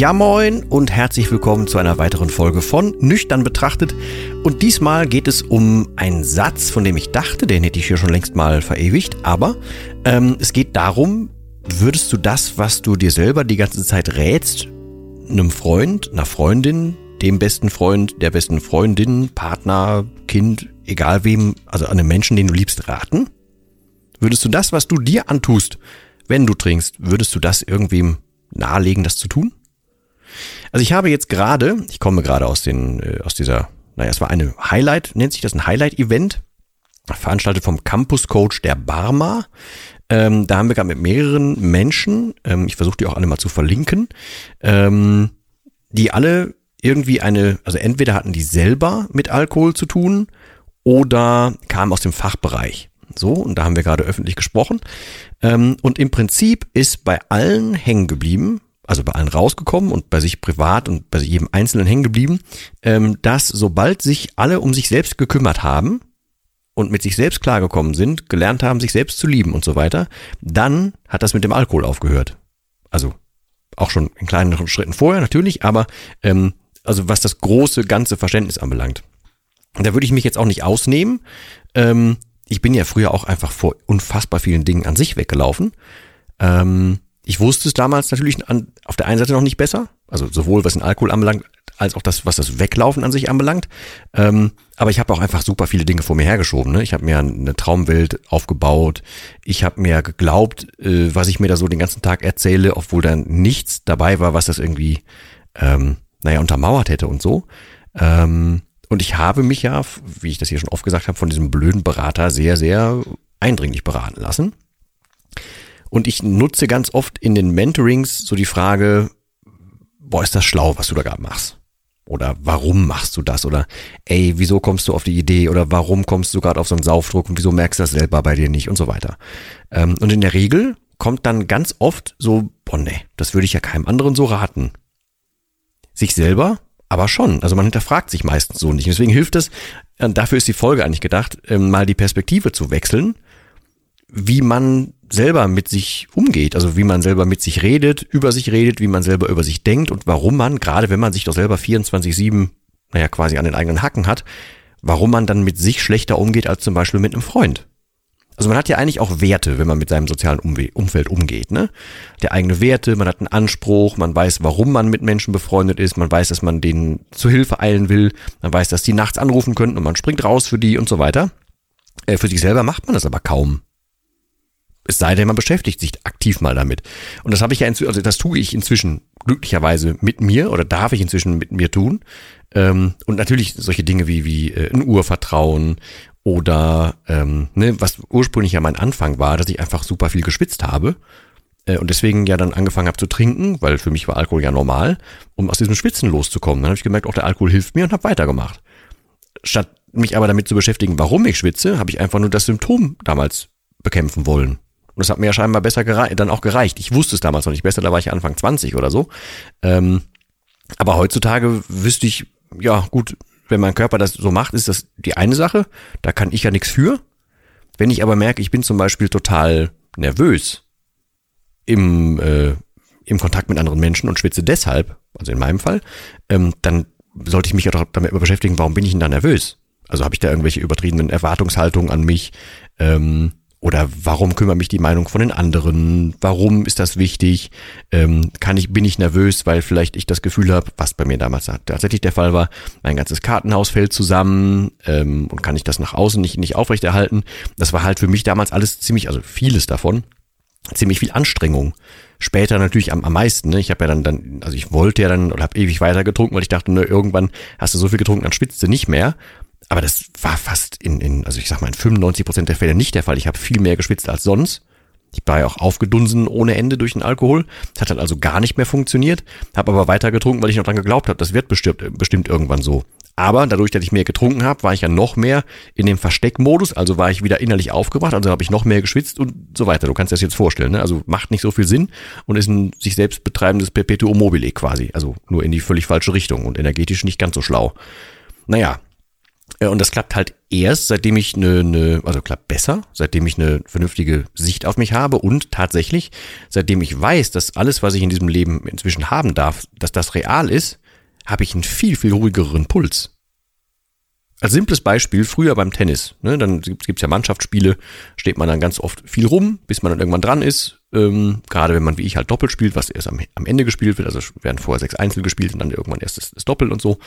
Ja moin und herzlich willkommen zu einer weiteren Folge von Nüchtern betrachtet. Und diesmal geht es um einen Satz, von dem ich dachte, den hätte ich hier schon längst mal verewigt. Aber ähm, es geht darum, würdest du das, was du dir selber die ganze Zeit rätst, einem Freund, einer Freundin, dem besten Freund, der besten Freundin, Partner, Kind, egal wem, also einem Menschen, den du liebst, raten? Würdest du das, was du dir antust, wenn du trinkst, würdest du das irgendwem nahelegen, das zu tun? Also ich habe jetzt gerade, ich komme gerade aus den, äh, aus dieser, naja, es war eine Highlight, nennt sich das ein Highlight-Event, veranstaltet vom Campus Coach der Barma. Ähm, da haben wir gerade mit mehreren Menschen, ähm, ich versuche die auch alle mal zu verlinken, ähm, die alle irgendwie eine, also entweder hatten die selber mit Alkohol zu tun oder kamen aus dem Fachbereich. So, und da haben wir gerade öffentlich gesprochen. Ähm, und im Prinzip ist bei allen hängen geblieben, also bei allen rausgekommen und bei sich privat und bei jedem Einzelnen hängen geblieben, ähm, dass sobald sich alle um sich selbst gekümmert haben und mit sich selbst klargekommen sind, gelernt haben, sich selbst zu lieben und so weiter, dann hat das mit dem Alkohol aufgehört. Also auch schon in kleineren Schritten vorher natürlich, aber ähm, also was das große ganze Verständnis anbelangt. Da würde ich mich jetzt auch nicht ausnehmen. Ähm, ich bin ja früher auch einfach vor unfassbar vielen Dingen an sich weggelaufen. Ähm, ich wusste es damals natürlich an, auf der einen Seite noch nicht besser, also sowohl was den Alkohol anbelangt, als auch das, was das Weglaufen an sich anbelangt. Ähm, aber ich habe auch einfach super viele Dinge vor mir hergeschoben. Ne? Ich habe mir eine Traumwelt aufgebaut. Ich habe mir geglaubt, äh, was ich mir da so den ganzen Tag erzähle, obwohl dann nichts dabei war, was das irgendwie, ähm, naja, untermauert hätte und so. Ähm, und ich habe mich ja, wie ich das hier schon oft gesagt habe, von diesem blöden Berater sehr, sehr eindringlich beraten lassen. Und ich nutze ganz oft in den Mentorings so die Frage, boah, ist das schlau, was du da gerade machst? Oder warum machst du das? Oder ey, wieso kommst du auf die Idee? Oder warum kommst du gerade auf so einen Saufdruck und wieso merkst du das selber bei dir nicht und so weiter? Ähm, und in der Regel kommt dann ganz oft so, boah, nee, das würde ich ja keinem anderen so raten. Sich selber aber schon. Also man hinterfragt sich meistens so nicht. Deswegen hilft es, dafür ist die Folge eigentlich gedacht, ähm, mal die Perspektive zu wechseln, wie man selber mit sich umgeht, also wie man selber mit sich redet, über sich redet, wie man selber über sich denkt und warum man, gerade wenn man sich doch selber 24-7, naja, quasi an den eigenen Hacken hat, warum man dann mit sich schlechter umgeht als zum Beispiel mit einem Freund. Also man hat ja eigentlich auch Werte, wenn man mit seinem sozialen Umfeld umgeht, ne? Der eigene Werte, man hat einen Anspruch, man weiß, warum man mit Menschen befreundet ist, man weiß, dass man denen zu Hilfe eilen will, man weiß, dass die nachts anrufen könnten und man springt raus für die und so weiter. Äh, für sich selber macht man das aber kaum. Es sei denn, man beschäftigt sich aktiv mal damit. Und das habe ich ja inzwischen, also das tue ich inzwischen glücklicherweise mit mir oder darf ich inzwischen mit mir tun. Ähm, und natürlich solche Dinge wie, wie äh, ein Urvertrauen oder ähm, ne, was ursprünglich ja mein Anfang war, dass ich einfach super viel geschwitzt habe äh, und deswegen ja dann angefangen habe zu trinken, weil für mich war Alkohol ja normal, um aus diesem Schwitzen loszukommen. Dann habe ich gemerkt, auch der Alkohol hilft mir und habe weitergemacht. Statt mich aber damit zu beschäftigen, warum ich schwitze, habe ich einfach nur das Symptom damals bekämpfen wollen. Und das hat mir ja scheinbar besser dann auch gereicht. Ich wusste es damals noch nicht besser, da war ich Anfang 20 oder so. Ähm, aber heutzutage wüsste ich, ja gut, wenn mein Körper das so macht, ist das die eine Sache. Da kann ich ja nichts für. Wenn ich aber merke, ich bin zum Beispiel total nervös im, äh, im Kontakt mit anderen Menschen und schwitze deshalb, also in meinem Fall, ähm, dann sollte ich mich ja doch damit beschäftigen, warum bin ich denn da nervös? Also habe ich da irgendwelche übertriebenen Erwartungshaltungen an mich? Ähm, Oder warum kümmert mich die Meinung von den anderen? Warum ist das wichtig? Ähm, kann ich, bin ich nervös, weil vielleicht ich das Gefühl habe, was bei mir damals tatsächlich der Fall war, mein ganzes Kartenhaus fällt zusammen ähm, und kann ich das nach außen nicht, nicht aufrechterhalten? Das war halt für mich damals alles ziemlich, also vieles davon, ziemlich viel Anstrengung. Später natürlich am, am meisten. Ne? Ich habe ja dann, dann, also ich wollte ja dann oder habe ewig weiter getrunken, weil ich dachte, ne, irgendwann hast du so viel getrunken, dann schwitzt du nicht mehr. Aber das war fast in, in also ich sag mal, in 95 Prozent der Fälle nicht der Fall. Ich habe viel mehr geschwitzt als sonst. Ich war ja auch aufgedunsen ohne Ende durch den Alkohol. Das hat dann also gar nicht mehr funktioniert. Habe aber weiter getrunken, weil ich noch dran geglaubt habe, das wird bestimmt, bestimmt irgendwann so. Aber dadurch, dass ich mehr getrunken habe, war ich ja noch mehr in dem Versteckmodus, also war ich wieder innerlich aufgebracht, also habe ich noch mehr geschwitzt und so weiter. Du kannst dir das jetzt vorstellen, ne? Also macht nicht so viel Sinn und ist ein sich selbst betreibendes Perpetuum mobile quasi, also nur in die völlig falsche Richtung und energetisch nicht ganz so schlau. Naja, und das klappt halt erst, seitdem ich eine, eine, also klappt besser, seitdem ich eine vernünftige Sicht auf mich habe und tatsächlich, seitdem ich weiß, dass alles, was ich in diesem Leben inzwischen haben darf, dass das real ist, habe ich einen viel, viel ruhigeren Puls. Als simples Beispiel, früher beim Tennis, ne, dann gibt's ja Mannschaftsspiele, steht man dann ganz oft viel rum, bis man dann irgendwann dran ist. Ähm, gerade wenn man wie ich halt doppelt spielt, was erst am, am Ende gespielt wird, also werden vorher sechs Einzel gespielt und dann irgendwann erst das, das Doppel und so.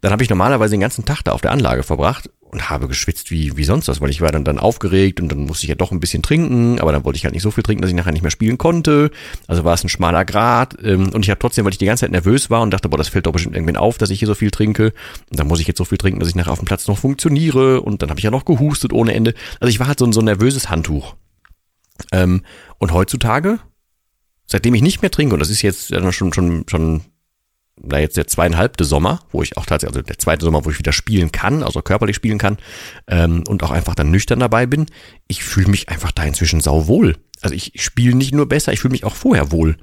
Dann habe ich normalerweise den ganzen Tag da auf der Anlage verbracht und habe geschwitzt wie, wie sonst was, weil ich war dann, dann aufgeregt und dann musste ich ja doch ein bisschen trinken, aber dann wollte ich halt nicht so viel trinken, dass ich nachher nicht mehr spielen konnte. Also war es ein schmaler Grad ähm, und ich habe trotzdem, weil ich die ganze Zeit nervös war und dachte, boah, das fällt doch bestimmt irgendwann auf, dass ich hier so viel trinke und dann muss ich jetzt so viel trinken, dass ich nachher auf dem Platz noch funktioniere und dann habe ich ja noch gehustet ohne Ende. Also ich war halt so ein, so ein nervöses Handtuch. Ähm, und heutzutage, seitdem ich nicht mehr trinke, und das ist jetzt schon, schon, schon da jetzt der zweieinhalbte Sommer, wo ich auch tatsächlich, also der zweite Sommer, wo ich wieder spielen kann, also körperlich spielen kann ähm, und auch einfach dann nüchtern dabei bin, ich fühle mich einfach da inzwischen sauwohl. Also ich spiele nicht nur besser, ich fühle mich auch vorher wohl.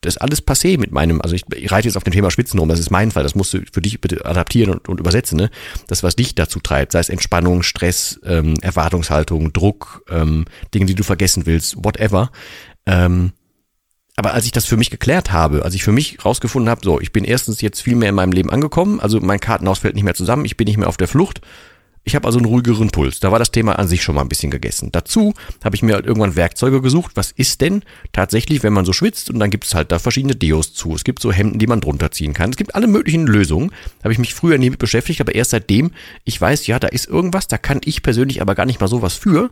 Das ist alles passé mit meinem, also ich, ich reite jetzt auf dem Thema Schwitzen rum, das ist mein Fall, das musst du für dich bitte adaptieren und, und übersetzen, ne? Das, was dich dazu treibt, sei es Entspannung, Stress, ähm, Erwartungshaltung, Druck, ähm, Dinge, die du vergessen willst, whatever. Ähm, aber als ich das für mich geklärt habe, als ich für mich rausgefunden habe, so, ich bin erstens jetzt viel mehr in meinem Leben angekommen, also mein Kartenhaus fällt nicht mehr zusammen, ich bin nicht mehr auf der Flucht. Ich habe also einen ruhigeren Puls. Da war das Thema an sich schon mal ein bisschen gegessen. Dazu habe ich mir halt irgendwann Werkzeuge gesucht. Was ist denn tatsächlich, wenn man so schwitzt? Und dann gibt es halt da verschiedene Deos zu. Es gibt so Hemden, die man drunter ziehen kann. Es gibt alle möglichen Lösungen. Habe ich mich früher nie mit beschäftigt, aber erst seitdem ich weiß, ja, da ist irgendwas, da kann ich persönlich aber gar nicht mal sowas für.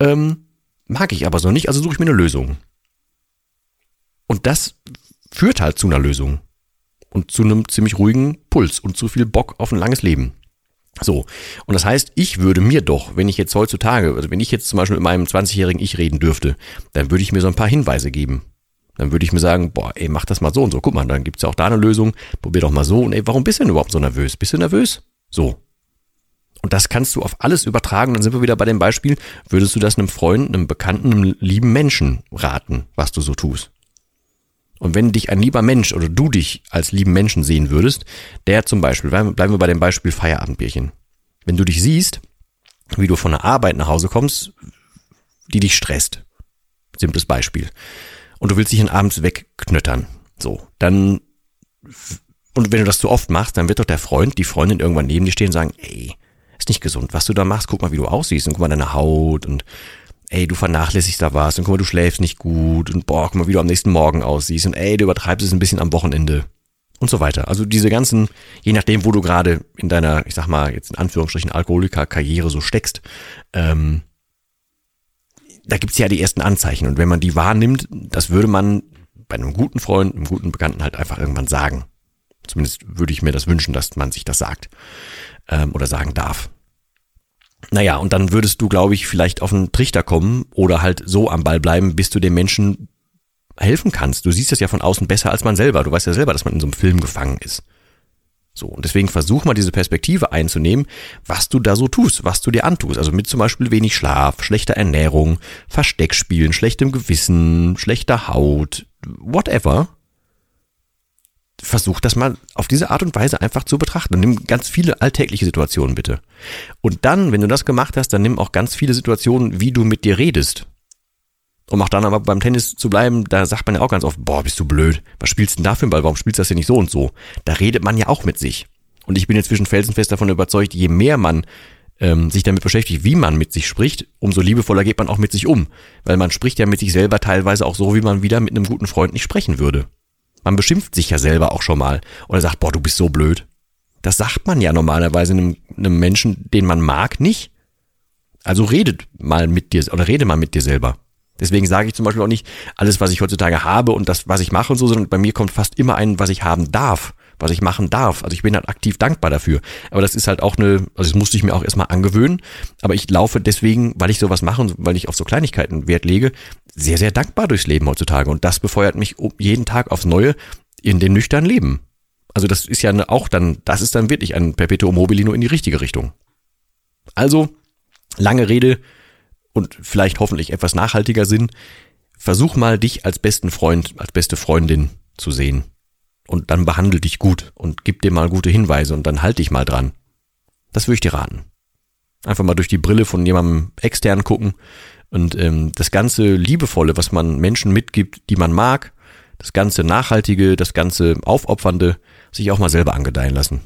Ähm, mag ich aber so nicht, also suche ich mir eine Lösung. Und das führt halt zu einer Lösung. Und zu einem ziemlich ruhigen Puls und zu viel Bock auf ein langes Leben. So. Und das heißt, ich würde mir doch, wenn ich jetzt heutzutage, also wenn ich jetzt zum Beispiel mit meinem 20-jährigen Ich reden dürfte, dann würde ich mir so ein paar Hinweise geben. Dann würde ich mir sagen, boah, ey, mach das mal so und so. Guck mal, dann gibt's ja auch da eine Lösung. Probier doch mal so. Und ey, warum bist du denn überhaupt so nervös? Bist du nervös? So. Und das kannst du auf alles übertragen. Dann sind wir wieder bei dem Beispiel. Würdest du das einem Freund, einem Bekannten, einem lieben Menschen raten, was du so tust? Und wenn dich ein lieber Mensch oder du dich als lieben Menschen sehen würdest, der zum Beispiel, bleiben wir bei dem Beispiel Feierabendbierchen. Wenn du dich siehst, wie du von der Arbeit nach Hause kommst, die dich stresst. Simples Beispiel. Und du willst dich dann abends wegknöttern. So, dann, und wenn du das zu oft machst, dann wird doch der Freund, die Freundin irgendwann neben dir stehen und sagen, ey, ist nicht gesund, was du da machst, guck mal, wie du aussiehst und guck mal deine Haut und ey, du vernachlässigst da was und guck mal, du schläfst nicht gut und boah, guck mal, wie du am nächsten Morgen aussiehst und ey, du übertreibst es ein bisschen am Wochenende und so weiter. Also diese ganzen, je nachdem, wo du gerade in deiner, ich sag mal, jetzt in Anführungsstrichen Alkoholiker-Karriere so steckst, ähm, da gibt's ja die ersten Anzeichen und wenn man die wahrnimmt, das würde man bei einem guten Freund, einem guten Bekannten halt einfach irgendwann sagen. Zumindest würde ich mir das wünschen, dass man sich das sagt ähm, oder sagen darf. Naja, und dann würdest du, glaube ich, vielleicht auf einen Trichter kommen oder halt so am Ball bleiben, bis du dem Menschen helfen kannst. Du siehst das ja von außen besser als man selber. Du weißt ja selber, dass man in so einem Film gefangen ist. So, und deswegen versuch mal diese Perspektive einzunehmen, was du da so tust, was du dir antust. Also mit zum Beispiel wenig Schlaf, schlechter Ernährung, Versteckspielen, schlechtem Gewissen, schlechter Haut, whatever versuch das mal auf diese Art und Weise einfach zu betrachten. Nimm ganz viele alltägliche Situationen bitte. Und dann, wenn du das gemacht hast, dann nimm auch ganz viele Situationen, wie du mit dir redest. Um auch dann aber beim Tennis zu bleiben, da sagt man ja auch ganz oft, boah, bist du blöd. Was spielst du denn da für einen Ball? Warum spielst du das denn nicht so und so? Da redet man ja auch mit sich. Und ich bin inzwischen felsenfest davon überzeugt, je mehr man ähm, sich damit beschäftigt, wie man mit sich spricht, umso liebevoller geht man auch mit sich um. Weil man spricht ja mit sich selber teilweise auch so, wie man wieder mit einem guten Freund nicht sprechen würde. Man beschimpft sich ja selber auch schon mal oder sagt, boah, du bist so blöd. Das sagt man ja normalerweise einem, einem Menschen, den man mag, nicht. Also redet mal mit dir oder rede mal mit dir selber. Deswegen sage ich zum Beispiel auch nicht alles, was ich heutzutage habe und das, was ich mache und so, sondern bei mir kommt fast immer ein, was ich haben darf, was ich machen darf. Also ich bin halt aktiv dankbar dafür. Aber das ist halt auch eine, also das musste ich mir auch erstmal angewöhnen. Aber ich laufe deswegen, weil ich sowas mache und weil ich auf so Kleinigkeiten Wert lege, sehr, sehr dankbar durchs Leben heutzutage. Und das befeuert mich jeden Tag aufs Neue in dem nüchternen Leben. Also das ist ja auch dann, das ist dann wirklich ein Perpetuum mobile nur in die richtige Richtung. Also, lange Rede und vielleicht hoffentlich etwas nachhaltiger Sinn. Versuch mal dich als besten Freund, als beste Freundin zu sehen. Und dann behandle dich gut und gib dir mal gute Hinweise und dann halt dich mal dran. Das würde ich dir raten. Einfach mal durch die Brille von jemandem extern gucken und ähm, das ganze Liebevolle, was man Menschen mitgibt, die man mag, das ganze Nachhaltige, das ganze Aufopfernde, sich auch mal selber angedeihen lassen.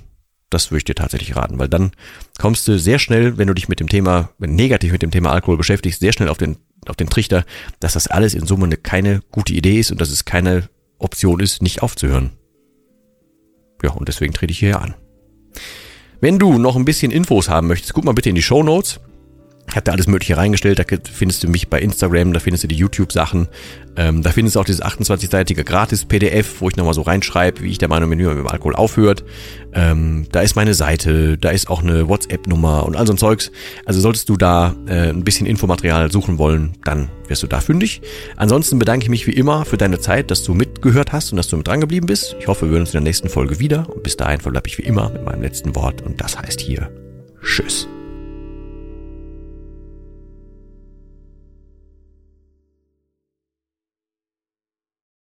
Das würde ich dir tatsächlich raten, weil dann kommst du sehr schnell, wenn du dich mit dem Thema, wenn negativ mit dem Thema Alkohol beschäftigst, sehr schnell auf den, auf den Trichter, dass das alles in Summe eine, keine gute Idee ist und dass es keine Option ist, nicht aufzuhören. Ja, und deswegen trete ich hier an. Wenn du noch ein bisschen Infos haben möchtest, guck mal bitte in die Show Notes. Ich habe da alles Mögliche reingestellt. Da findest du mich bei Instagram, da findest du die YouTube-Sachen. Ähm, da findest du auch dieses 28-seitige Gratis-PDF, wo ich nochmal so reinschreibe, wie ich der Meinung bin, wie man mit dem Alkohol aufhört. Ähm, da ist meine Seite, da ist auch eine WhatsApp-Nummer und all so ein Zeugs. Also solltest du da äh, ein bisschen Infomaterial suchen wollen, dann wirst du da fündig. Ansonsten bedanke ich mich wie immer für deine Zeit, dass du mitgehört hast und dass du mit dran geblieben bist. Ich hoffe, wir hören uns in der nächsten Folge wieder. Und bis dahin verbleibe ich wie immer mit meinem letzten Wort und das heißt hier Tschüss.